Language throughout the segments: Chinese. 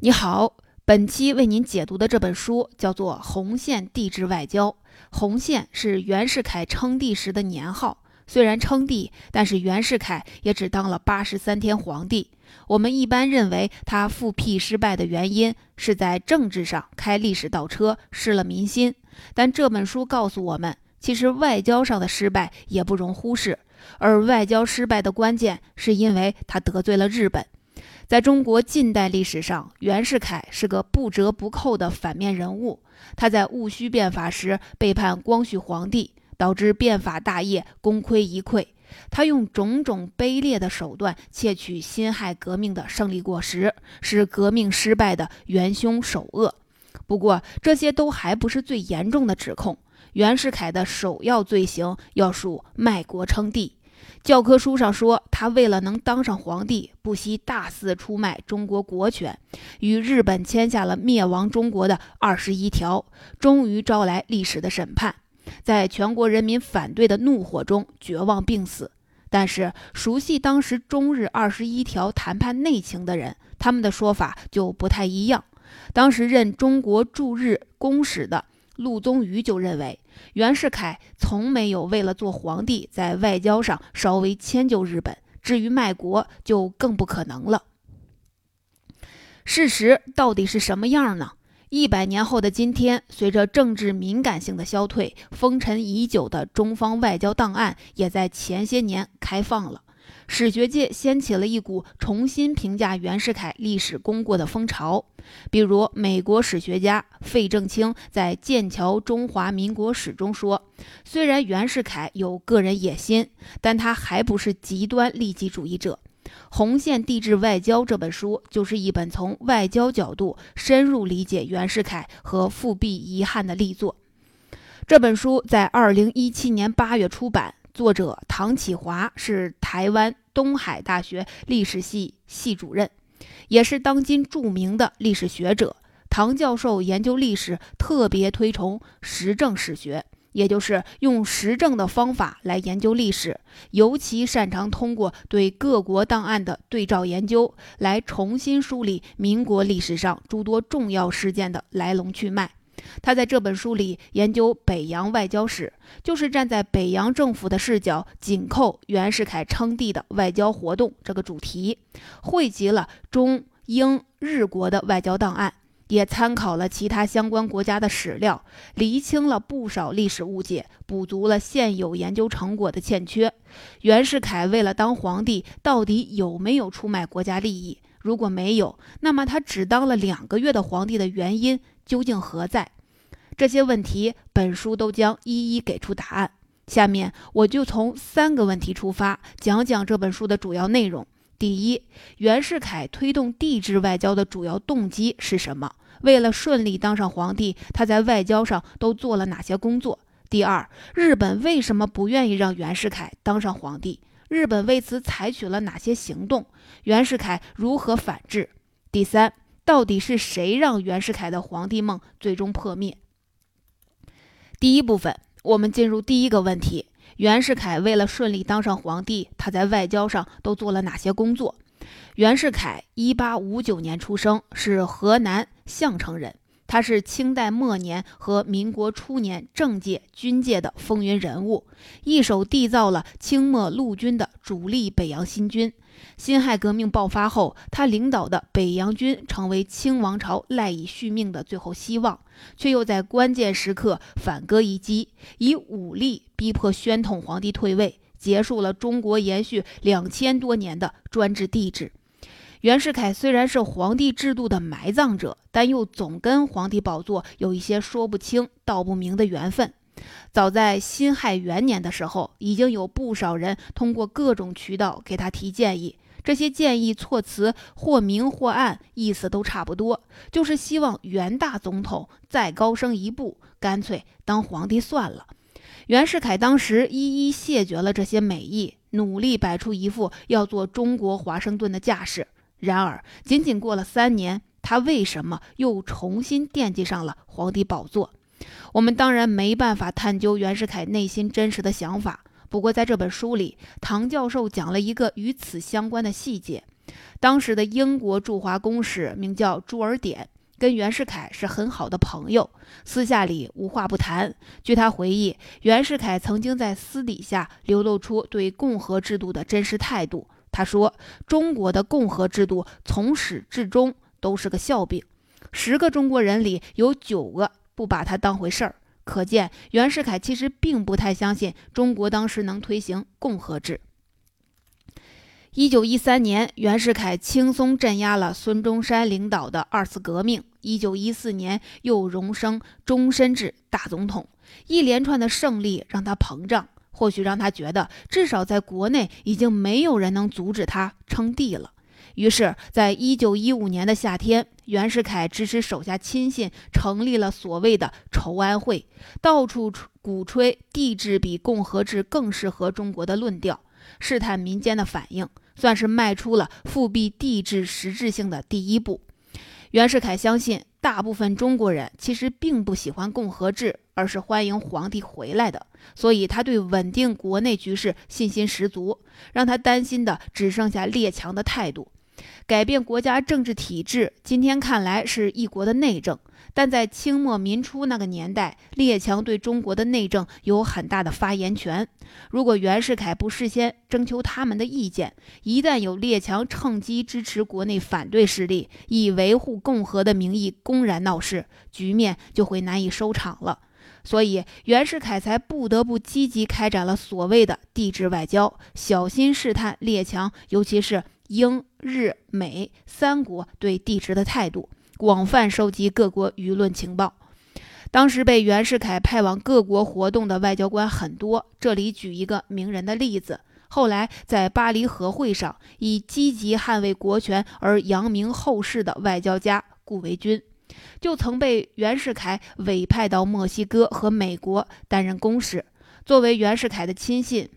你好，本期为您解读的这本书叫做《红线帝制外交》。红线是袁世凯称帝时的年号。虽然称帝，但是袁世凯也只当了八十三天皇帝。我们一般认为他复辟失败的原因是在政治上开历史倒车，失了民心。但这本书告诉我们，其实外交上的失败也不容忽视。而外交失败的关键，是因为他得罪了日本。在中国近代历史上，袁世凯是个不折不扣的反面人物。他在戊戌变法时背叛光绪皇帝，导致变法大业功亏一篑。他用种种卑劣的手段窃取辛亥革命的胜利果实，是革命失败的元凶首恶。不过，这些都还不是最严重的指控。袁世凯的首要罪行要数卖国称帝。教科书上说，他为了能当上皇帝，不惜大肆出卖中国国权，与日本签下了灭亡中国的二十一条，终于招来历史的审判，在全国人民反对的怒火中绝望病死。但是，熟悉当时中日二十一条谈判内情的人，他们的说法就不太一样。当时任中国驻日公使的。陆宗舆就认为，袁世凯从没有为了做皇帝，在外交上稍微迁就日本。至于卖国，就更不可能了。事实到底是什么样呢？一百年后的今天，随着政治敏感性的消退，风尘已久的中方外交档案也在前些年开放了。史学界掀起了一股重新评价袁世凯历史功过的风潮，比如美国史学家费正清在《剑桥中华民国史》中说：“虽然袁世凯有个人野心，但他还不是极端利己主义者。”《红线帝制外交》这本书就是一本从外交角度深入理解袁世凯和复辟遗憾的力作。这本书在二零一七年八月出版。作者唐启华是台湾东海大学历史系系主任，也是当今著名的历史学者。唐教授研究历史特别推崇实证史学，也就是用实证的方法来研究历史，尤其擅长通过对各国档案的对照研究，来重新梳理民国历史上诸多重要事件的来龙去脉。他在这本书里研究北洋外交史，就是站在北洋政府的视角，紧扣袁世凯称帝的外交活动这个主题，汇集了中英日国的外交档案，也参考了其他相关国家的史料，厘清了不少历史误解，补足了现有研究成果的欠缺。袁世凯为了当皇帝，到底有没有出卖国家利益？如果没有，那么他只当了两个月的皇帝的原因？究竟何在？这些问题，本书都将一一给出答案。下面我就从三个问题出发，讲讲这本书的主要内容。第一，袁世凯推动帝制外交的主要动机是什么？为了顺利当上皇帝，他在外交上都做了哪些工作？第二，日本为什么不愿意让袁世凯当上皇帝？日本为此采取了哪些行动？袁世凯如何反制？第三。到底是谁让袁世凯的皇帝梦最终破灭？第一部分，我们进入第一个问题：袁世凯为了顺利当上皇帝，他在外交上都做了哪些工作？袁世凯一八五九年出生，是河南项城人。他是清代末年和民国初年政界、军界的风云人物，一手缔造了清末陆军的主力北洋新军。辛亥革命爆发后，他领导的北洋军成为清王朝赖以续命的最后希望，却又在关键时刻反戈一击，以武力逼迫宣统皇帝退位，结束了中国延续两千多年的专制帝制。袁世凯虽然是皇帝制度的埋葬者，但又总跟皇帝宝座有一些说不清道不明的缘分。早在辛亥元年的时候，已经有不少人通过各种渠道给他提建议，这些建议措辞或明或暗，意思都差不多，就是希望袁大总统再高升一步，干脆当皇帝算了。袁世凯当时一一谢绝了这些美意，努力摆出一副要做中国华盛顿的架势。然而，仅仅过了三年，他为什么又重新惦记上了皇帝宝座？我们当然没办法探究袁世凯内心真实的想法。不过，在这本书里，唐教授讲了一个与此相关的细节：当时的英国驻华公使名叫朱尔典，跟袁世凯是很好的朋友，私下里无话不谈。据他回忆，袁世凯曾经在私底下流露出对共和制度的真实态度。他说：“中国的共和制度从始至终都是个笑柄，十个中国人里有九个不把它当回事儿。”可见，袁世凯其实并不太相信中国当时能推行共和制。一九一三年，袁世凯轻松镇压了孙中山领导的二次革命。一九一四年，又荣升终身制大总统。一连串的胜利让他膨胀，或许让他觉得至少在国内已经没有人能阻止他称帝了。于是，在一九一五年的夏天，袁世凯支持手下亲信成立了所谓的筹安会，到处鼓吹帝制比共和制更适合中国的论调，试探民间的反应。算是迈出了复辟帝制实质性的第一步。袁世凯相信，大部分中国人其实并不喜欢共和制，而是欢迎皇帝回来的。所以他对稳定国内局势信心十足，让他担心的只剩下列强的态度。改变国家政治体制，今天看来是一国的内政。但在清末民初那个年代，列强对中国的内政有很大的发言权。如果袁世凯不事先征求他们的意见，一旦有列强趁机支持国内反对势力，以维护共和的名义公然闹事，局面就会难以收场了。所以，袁世凯才不得不积极开展了所谓的帝制外交，小心试探列强，尤其是英、日、美三国对帝制的态度。广泛收集各国舆论情报。当时被袁世凯派往各国活动的外交官很多，这里举一个名人的例子：后来在巴黎和会上以积极捍卫国权而扬名后世的外交家顾维钧，就曾被袁世凯委派到墨西哥和美国担任公使。作为袁世凯的亲信，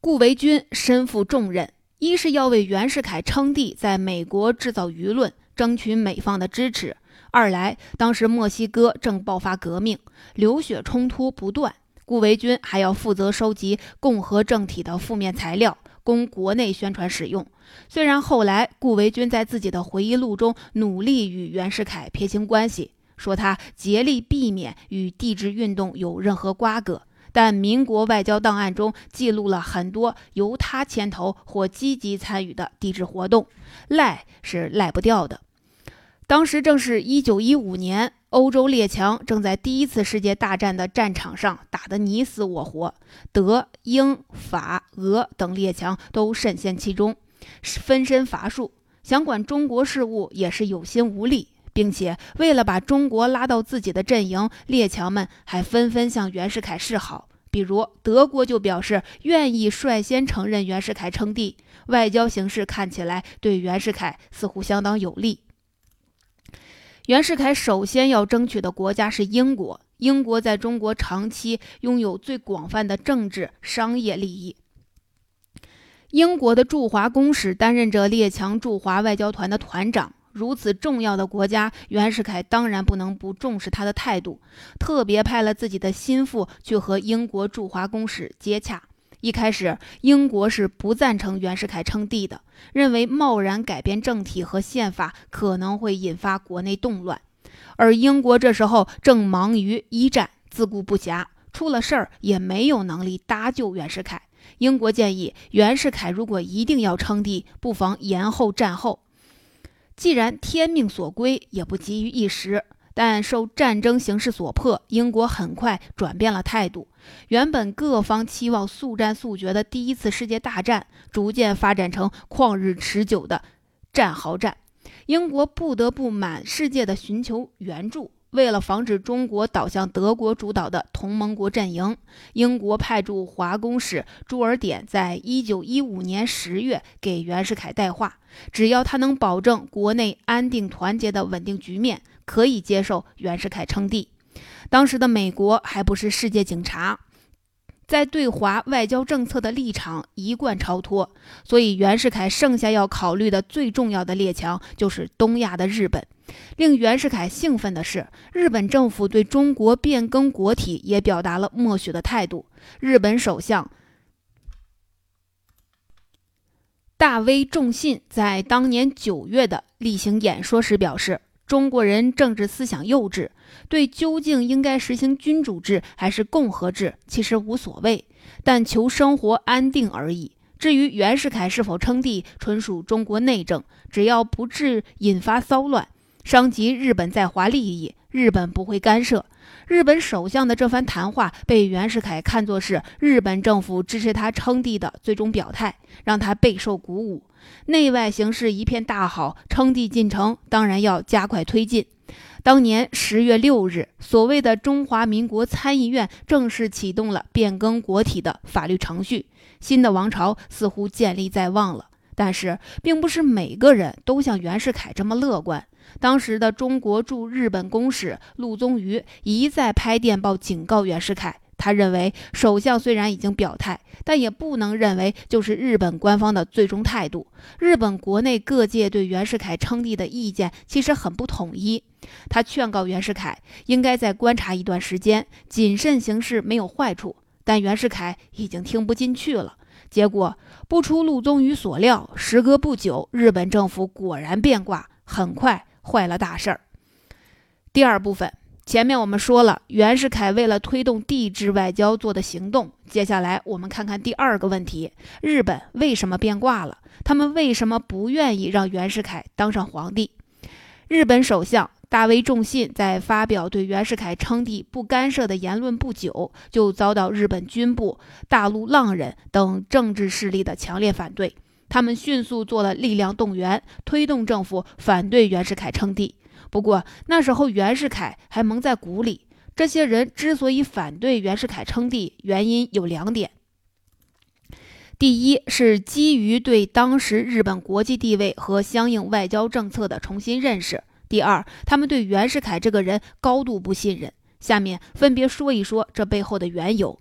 顾维钧身负重任。一是要为袁世凯称帝，在美国制造舆论，争取美方的支持；二来，当时墨西哥正爆发革命，流血冲突不断，顾维钧还要负责收集共和政体的负面材料，供国内宣传使用。虽然后来顾维钧在自己的回忆录中努力与袁世凯撇清关系，说他竭力避免与帝制运动有任何瓜葛。但民国外交档案中记录了很多由他牵头或积极参与的帝制活动，赖是赖不掉的。当时正是一九一五年，欧洲列强正在第一次世界大战的战场上打得你死我活，德、英、法、俄等列强都深陷其中，分身乏术，想管中国事务也是有心无力。并且为了把中国拉到自己的阵营，列强们还纷纷向袁世凯示好。比如德国就表示愿意率先承认袁世凯称帝，外交形势看起来对袁世凯似乎相当有利。袁世凯首先要争取的国家是英国，英国在中国长期拥有最广泛的政治商业利益。英国的驻华公使担任着列强驻华外交团的团长。如此重要的国家，袁世凯当然不能不重视他的态度，特别派了自己的心腹去和英国驻华公使接洽。一开始，英国是不赞成袁世凯称帝的，认为贸然改变政体和宪法可能会引发国内动乱，而英国这时候正忙于一战，自顾不暇，出了事儿也没有能力搭救袁世凯。英国建议袁世凯如果一定要称帝，不妨延后战后。既然天命所归，也不急于一时。但受战争形势所迫，英国很快转变了态度。原本各方期望速战速决的第一次世界大战，逐渐发展成旷日持久的战壕战。英国不得不满世界的寻求援助。为了防止中国倒向德国主导的同盟国阵营，英国派驻华公使朱尔典在一九一五年十月给袁世凯带话：只要他能保证国内安定团结的稳定局面，可以接受袁世凯称帝。当时的美国还不是世界警察。在对华外交政策的立场一贯超脱，所以袁世凯剩下要考虑的最重要的列强就是东亚的日本。令袁世凯兴奋的是，日本政府对中国变更国体也表达了默许的态度。日本首相大威重信在当年九月的例行演说时表示：“中国人政治思想幼稚，对究竟应该实行君主制还是共和制，其实无所谓，但求生活安定而已。至于袁世凯是否称帝，纯属中国内政，只要不致引发骚乱，伤及日本在华利益，日本不会干涉。”日本首相的这番谈话被袁世凯看作是日本政府支持他称帝的最终表态，让他备受鼓舞。内外形势一片大好，称帝进程当然要加快推进。当年十月六日，所谓的中华民国参议院正式启动了变更国体的法律程序，新的王朝似乎建立在望了。但是，并不是每个人都像袁世凯这么乐观。当时的中国驻日本公使陆宗舆一再拍电报警告袁世凯，他认为首相虽然已经表态，但也不能认为就是日本官方的最终态度。日本国内各界对袁世凯称帝的意见其实很不统一。他劝告袁世凯应该再观察一段时间，谨慎行事没有坏处。但袁世凯已经听不进去了。结果不出陆宗舆所料，时隔不久，日本政府果然变卦，很快。坏了大事儿。第二部分，前面我们说了袁世凯为了推动帝制外交做的行动，接下来我们看看第二个问题：日本为什么变卦了？他们为什么不愿意让袁世凯当上皇帝？日本首相大威重信在发表对袁世凯称帝不干涉的言论不久，就遭到日本军部、大陆浪人等政治势力的强烈反对。他们迅速做了力量动员，推动政府反对袁世凯称帝。不过那时候袁世凯还蒙在鼓里。这些人之所以反对袁世凯称帝，原因有两点：第一是基于对当时日本国际地位和相应外交政策的重新认识；第二，他们对袁世凯这个人高度不信任。下面分别说一说这背后的缘由。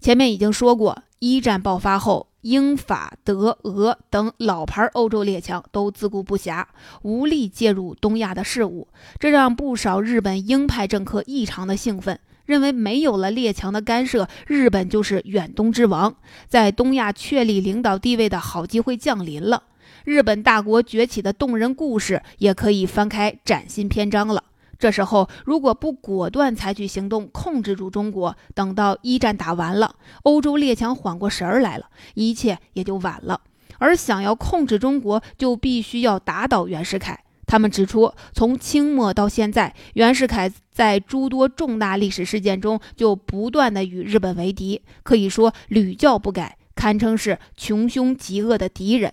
前面已经说过，一战爆发后。英法德俄等老牌欧洲列强都自顾不暇，无力介入东亚的事务，这让不少日本鹰派政客异常的兴奋，认为没有了列强的干涉，日本就是远东之王，在东亚确立领导地位的好机会降临了。日本大国崛起的动人故事也可以翻开崭新篇章了。这时候，如果不果断采取行动控制住中国，等到一战打完了，欧洲列强缓过神儿来了，一切也就晚了。而想要控制中国，就必须要打倒袁世凯。他们指出，从清末到现在，袁世凯在诸多重大历史事件中就不断的与日本为敌，可以说屡教不改，堪称是穷凶极恶的敌人。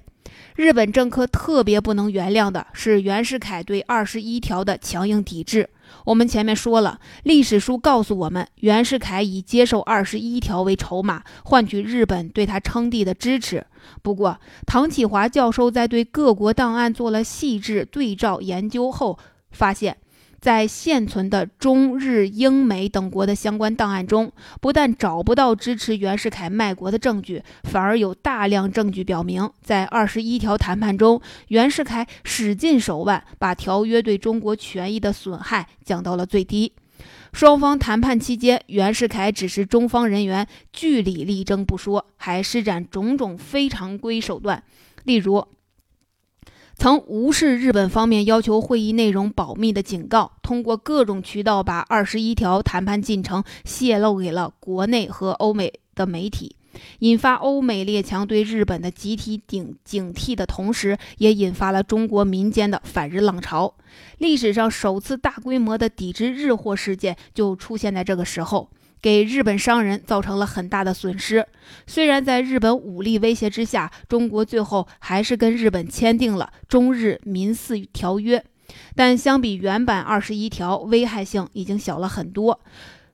日本政客特别不能原谅的是袁世凯对二十一条的强硬抵制。我们前面说了，历史书告诉我们，袁世凯以接受二十一条为筹码，换取日本对他称帝的支持。不过，唐启华教授在对各国档案做了细致对照研究后，发现。在现存的中日英美等国的相关档案中，不但找不到支持袁世凯卖国的证据，反而有大量证据表明，在二十一条谈判中，袁世凯使尽手腕，把条约对中国权益的损害降到了最低。双方谈判期间，袁世凯指示中方人员据理力争不说，还施展种种非常规手段，例如。曾无视日本方面要求会议内容保密的警告，通过各种渠道把二十一条谈判进程泄露给了国内和欧美的媒体，引发欧美列强对日本的集体警警惕的同时，也引发了中国民间的反日浪潮。历史上首次大规模的抵制日货事件就出现在这个时候。给日本商人造成了很大的损失。虽然在日本武力威胁之下，中国最后还是跟日本签订了中日民四条约，但相比原版二十一条，危害性已经小了很多。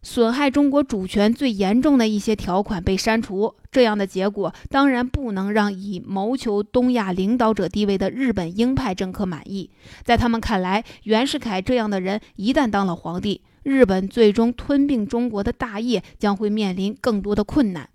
损害中国主权最严重的一些条款被删除，这样的结果当然不能让以谋求东亚领导者地位的日本鹰派政客满意。在他们看来，袁世凯这样的人一旦当了皇帝，日本最终吞并中国的大业将会面临更多的困难。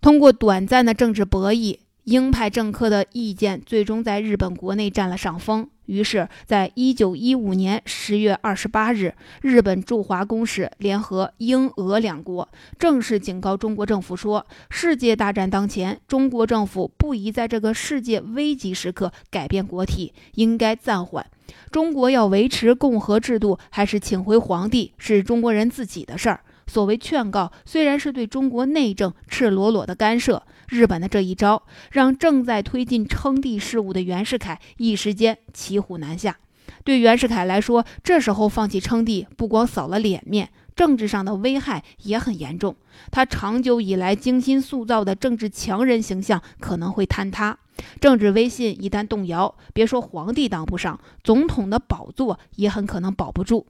通过短暂的政治博弈，鹰派政客的意见最终在日本国内占了上风。于是，在一九一五年十月二十八日，日本驻华公使联合英俄两国，正式警告中国政府说：世界大战当前，中国政府不宜在这个世界危急时刻改变国体，应该暂缓。中国要维持共和制度，还是请回皇帝，是中国人自己的事儿。所谓劝告，虽然是对中国内政赤裸裸的干涉，日本的这一招让正在推进称帝事务的袁世凯一时间骑虎难下。对袁世凯来说，这时候放弃称帝，不光扫了脸面，政治上的危害也很严重。他长久以来精心塑造的政治强人形象可能会坍塌，政治威信一旦动摇，别说皇帝当不上，总统的宝座也很可能保不住。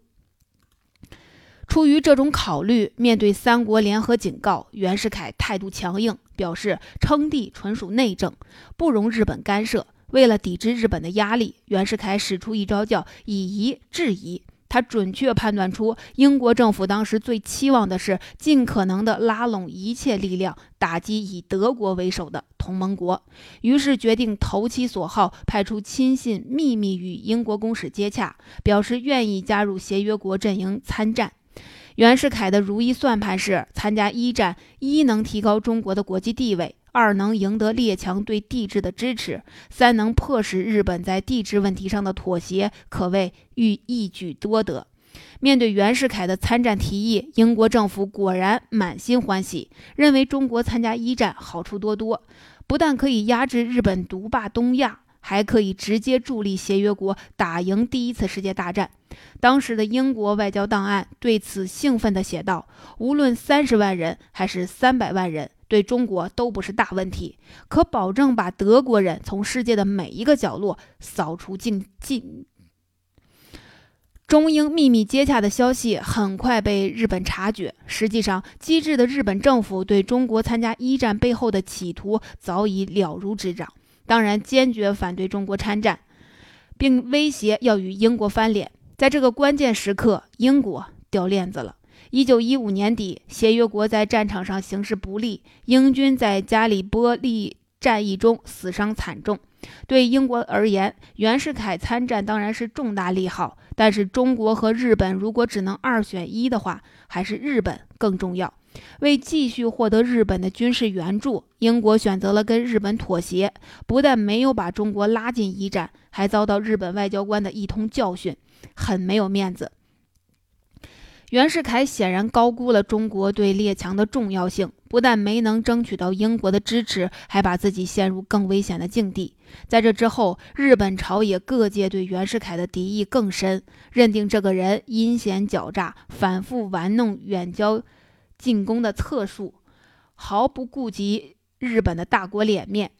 出于这种考虑，面对三国联合警告，袁世凯态度强硬，表示称帝纯属内政，不容日本干涉。为了抵制日本的压力，袁世凯使出一招叫以夷制夷。他准确判断出英国政府当时最期望的是尽可能的拉拢一切力量，打击以德国为首的同盟国，于是决定投其所好，派出亲信秘密与英国公使接洽，表示愿意加入协约国阵营参战。袁世凯的如意算盘是：参加一战，一能提高中国的国际地位，二能赢得列强对帝制的支持，三能迫使日本在帝制问题上的妥协，可谓欲一举多得。面对袁世凯的参战提议，英国政府果然满心欢喜，认为中国参加一战好处多多，不但可以压制日本独霸东亚。还可以直接助力协约国打赢第一次世界大战。当时的英国外交档案对此兴奋地写道：“无论三十万人还是三百万人，对中国都不是大问题，可保证把德国人从世界的每一个角落扫除尽尽。”中英秘密接洽的消息很快被日本察觉。实际上，机智的日本政府对中国参加一战背后的企图早已了如指掌。当然，坚决反对中国参战，并威胁要与英国翻脸。在这个关键时刻，英国掉链子了。一九一五年底，协约国在战场上形势不利，英军在加里波利战役中死伤惨重。对英国而言，袁世凯参战当然是重大利好，但是中国和日本如果只能二选一的话，还是日本更重要。为继续获得日本的军事援助，英国选择了跟日本妥协，不但没有把中国拉进一战，还遭到日本外交官的一通教训，很没有面子。袁世凯显然高估了中国对列强的重要性，不但没能争取到英国的支持，还把自己陷入更危险的境地。在这之后，日本朝野各界对袁世凯的敌意更深，认定这个人阴险狡诈，反复玩弄远交。进攻的策术毫不顾及日本的大国脸面，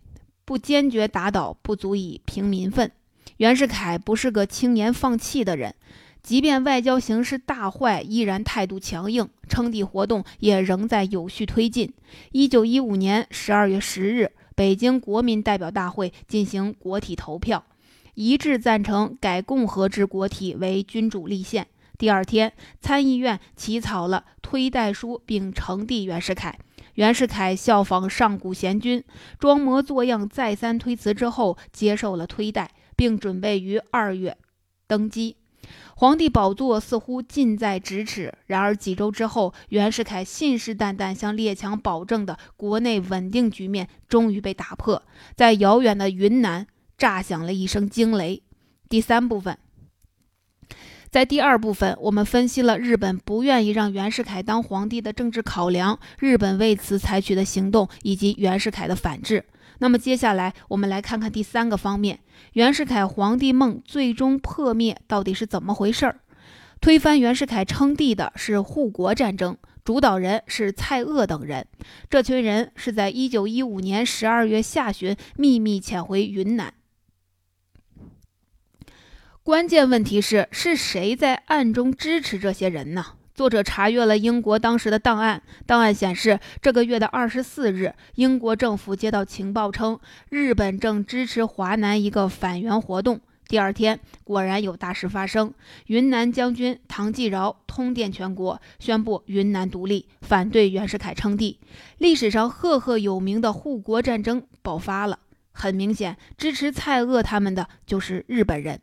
不坚决打倒，不足以平民愤。袁世凯不是个轻言放弃的人，即便外交形势大坏，依然态度强硬，称帝活动也仍在有序推进。一九一五年十二月十日，北京国民代表大会进行国体投票，一致赞成改共和制国体为君主立宪。第二天，参议院起草了推代书，并呈递袁世凯。袁世凯效仿上古贤君，装模作样再三推辞之后，接受了推代，并准备于二月登基。皇帝宝座似乎近在咫尺。然而几周之后，袁世凯信誓旦旦向列强保证的国内稳定局面终于被打破，在遥远的云南炸响了一声惊雷。第三部分。在第二部分，我们分析了日本不愿意让袁世凯当皇帝的政治考量，日本为此采取的行动，以及袁世凯的反制。那么接下来，我们来看看第三个方面：袁世凯皇帝梦最终破灭到底是怎么回事儿？推翻袁世凯称帝的是护国战争，主导人是蔡锷等人。这群人是在一九一五年十二月下旬秘密潜回云南。关键问题是，是谁在暗中支持这些人呢？作者查阅了英国当时的档案，档案显示，这个月的二十四日，英国政府接到情报称，日本正支持华南一个反袁活动。第二天，果然有大事发生，云南将军唐继尧通电全国，宣布云南独立，反对袁世凯称帝。历史上赫赫有名的护国战争爆发了。很明显，支持蔡锷他们的就是日本人。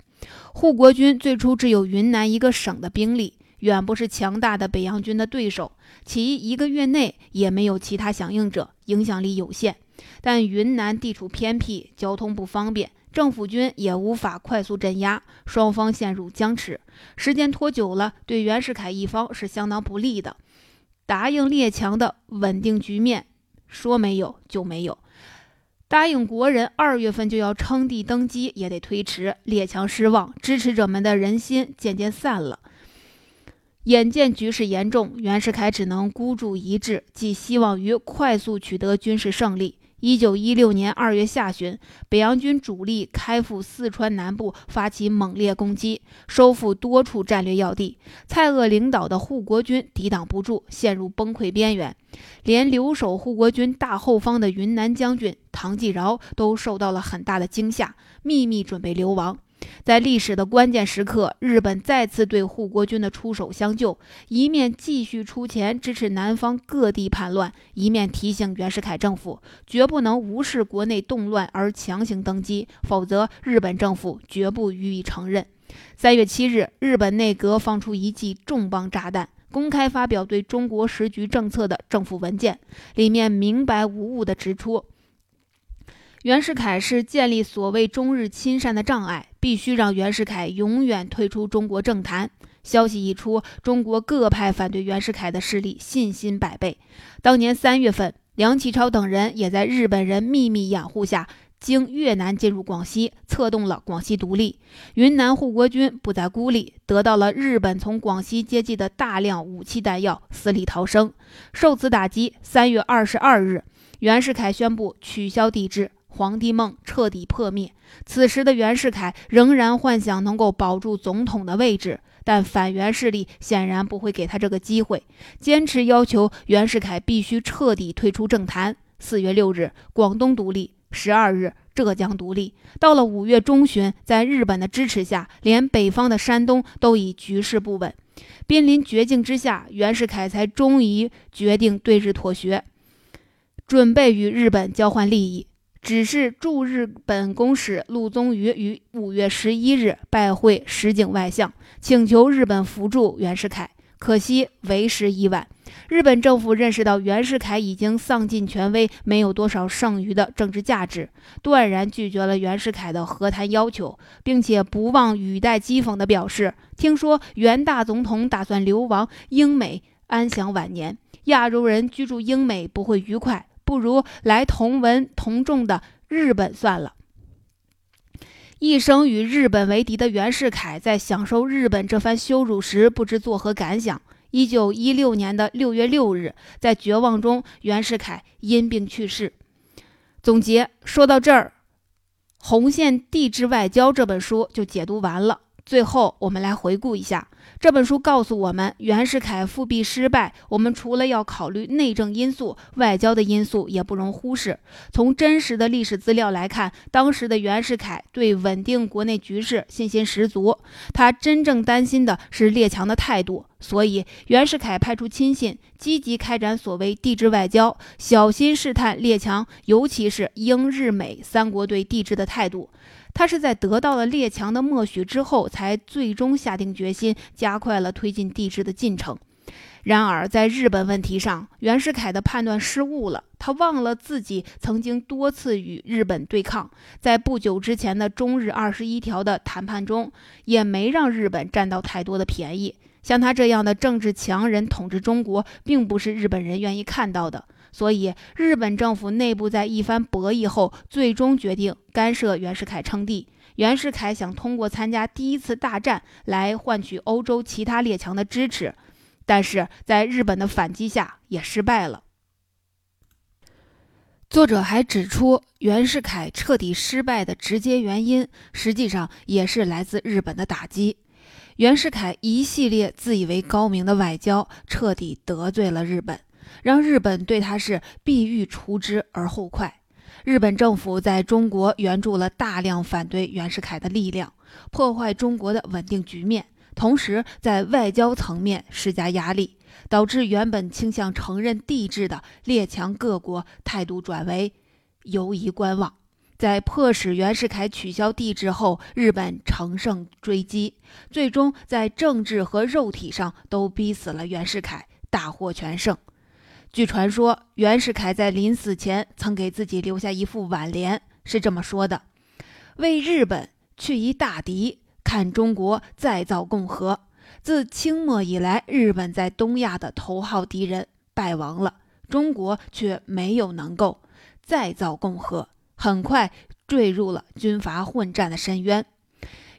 护国军最初只有云南一个省的兵力，远不是强大的北洋军的对手。其一个月内也没有其他响应者，影响力有限。但云南地处偏僻，交通不方便，政府军也无法快速镇压，双方陷入僵持。时间拖久了，对袁世凯一方是相当不利的。答应列强的稳定局面，说没有就没有。答应国人二月份就要称帝登基，也得推迟。列强失望，支持者们的人心渐渐散了。眼见局势严重，袁世凯只能孤注一掷，寄希望于快速取得军事胜利。一九一六年二月下旬，北洋军主力开赴四川南部，发起猛烈攻击，收复多处战略要地。蔡锷领导的护国军抵挡不住，陷入崩溃边缘。连留守护国军大后方的云南将军唐继尧都受到了很大的惊吓，秘密准备流亡。在历史的关键时刻，日本再次对护国军的出手相救，一面继续出钱支持南方各地叛乱，一面提醒袁世凯政府绝不能无视国内动乱而强行登基，否则日本政府绝不予以承认。三月七日，日本内阁放出一记重磅炸弹，公开发表对中国时局政策的政府文件，里面明白无误地指出。袁世凯是建立所谓中日亲善的障碍，必须让袁世凯永远退出中国政坛。消息一出，中国各派反对袁世凯的势力信心百倍。当年三月份，梁启超等人也在日本人秘密掩护下，经越南进入广西，策动了广西独立。云南护国军不再孤立，得到了日本从广西接济的大量武器弹药，死里逃生。受此打击，三月二十二日，袁世凯宣布取消帝制。皇帝梦彻底破灭。此时的袁世凯仍然幻想能够保住总统的位置，但反袁势力显然不会给他这个机会，坚持要求袁世凯必须彻底退出政坛。四月六日，广东独立；十二日，浙江独立。到了五月中旬，在日本的支持下，连北方的山东都已局势不稳，濒临绝境之下，袁世凯才终于决定对日妥协，准备与日本交换利益。只是驻日本公使陆宗舆于五月十一日拜会石井外相，请求日本扶助袁世凯，可惜为时已晚。日本政府认识到袁世凯已经丧尽权威，没有多少剩余的政治价值，断然拒绝了袁世凯的和谈要求，并且不忘语带讥讽地表示：“听说袁大总统打算流亡英美，安享晚年，亚洲人居住英美不会愉快。”不如来同文同种的日本算了。一生与日本为敌的袁世凯，在享受日本这番羞辱时，不知作何感想。一九一六年的六月六日，在绝望中，袁世凯因病去世。总结说到这儿，《红线地质外交》这本书就解读完了。最后，我们来回顾一下。这本书告诉我们，袁世凯复辟失败，我们除了要考虑内政因素，外交的因素也不容忽视。从真实的历史资料来看，当时的袁世凯对稳定国内局势信心十足，他真正担心的是列强的态度，所以袁世凯派出亲信，积极开展所谓帝制外交，小心试探列强，尤其是英、日、美三国对帝制的态度。他是在得到了列强的默许之后，才最终下定决心，加快了推进帝制的进程。然而，在日本问题上，袁世凯的判断失误了。他忘了自己曾经多次与日本对抗，在不久之前的中日二十一条的谈判中，也没让日本占到太多的便宜。像他这样的政治强人统治中国，并不是日本人愿意看到的。所以，日本政府内部在一番博弈后，最终决定干涉袁世凯称帝。袁世凯想通过参加第一次大战来换取欧洲其他列强的支持，但是在日本的反击下也失败了。作者还指出，袁世凯彻底失败的直接原因，实际上也是来自日本的打击。袁世凯一系列自以为高明的外交，彻底得罪了日本。让日本对他是必欲除之而后快。日本政府在中国援助了大量反对袁世凯的力量，破坏中国的稳定局面，同时在外交层面施加压力，导致原本倾向承认帝制的列强各国态度转为犹疑观望。在迫使袁世凯取消帝制后，日本乘胜追击，最终在政治和肉体上都逼死了袁世凯，大获全胜。据传说，袁世凯在临死前曾给自己留下一副挽联，是这么说的：“为日本去一大敌，看中国再造共和。”自清末以来，日本在东亚的头号敌人败亡了，中国却没有能够再造共和。很快坠入了军阀混战的深渊。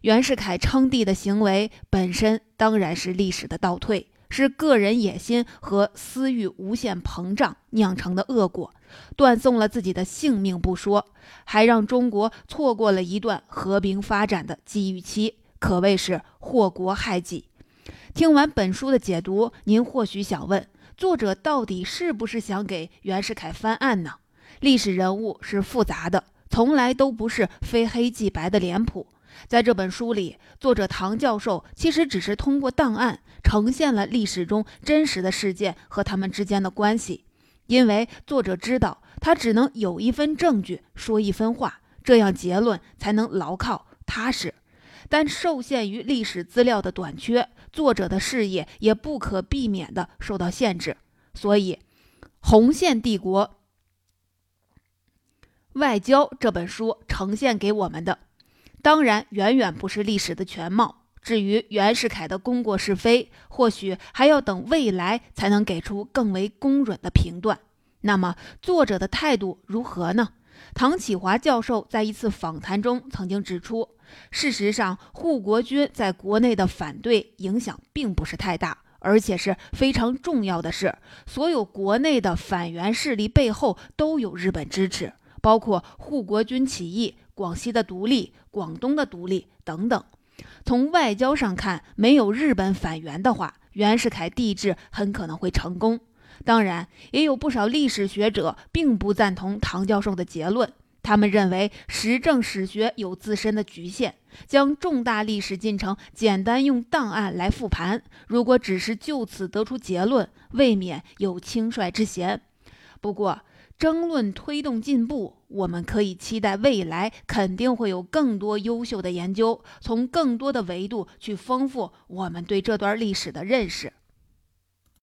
袁世凯称帝的行为本身当然是历史的倒退，是个人野心和私欲无限膨胀酿成的恶果，断送了自己的性命不说，还让中国错过了一段和平发展的机遇期，可谓是祸国害己。听完本书的解读，您或许想问：作者到底是不是想给袁世凯翻案呢？历史人物是复杂的，从来都不是非黑即白的脸谱。在这本书里，作者唐教授其实只是通过档案呈现了历史中真实的事件和他们之间的关系。因为作者知道，他只能有一份证据说一分话，这样结论才能牢靠踏实。但受限于历史资料的短缺，作者的视野也不可避免地受到限制。所以，《红线帝国》。外交这本书呈现给我们的，当然远远不是历史的全貌。至于袁世凯的功过是非，或许还要等未来才能给出更为公允的评断。那么，作者的态度如何呢？唐启华教授在一次访谈中曾经指出，事实上，护国军在国内的反对影响并不是太大，而且是非常重要的是，所有国内的反袁势力背后都有日本支持。包括护国军起义、广西的独立、广东的独立等等。从外交上看，没有日本反袁的话，袁世凯帝制很可能会成功。当然，也有不少历史学者并不赞同唐教授的结论，他们认为实证史学有自身的局限，将重大历史进程简单用档案来复盘，如果只是就此得出结论，未免有轻率之嫌。不过，争论推动进步，我们可以期待未来肯定会有更多优秀的研究，从更多的维度去丰富我们对这段历史的认识。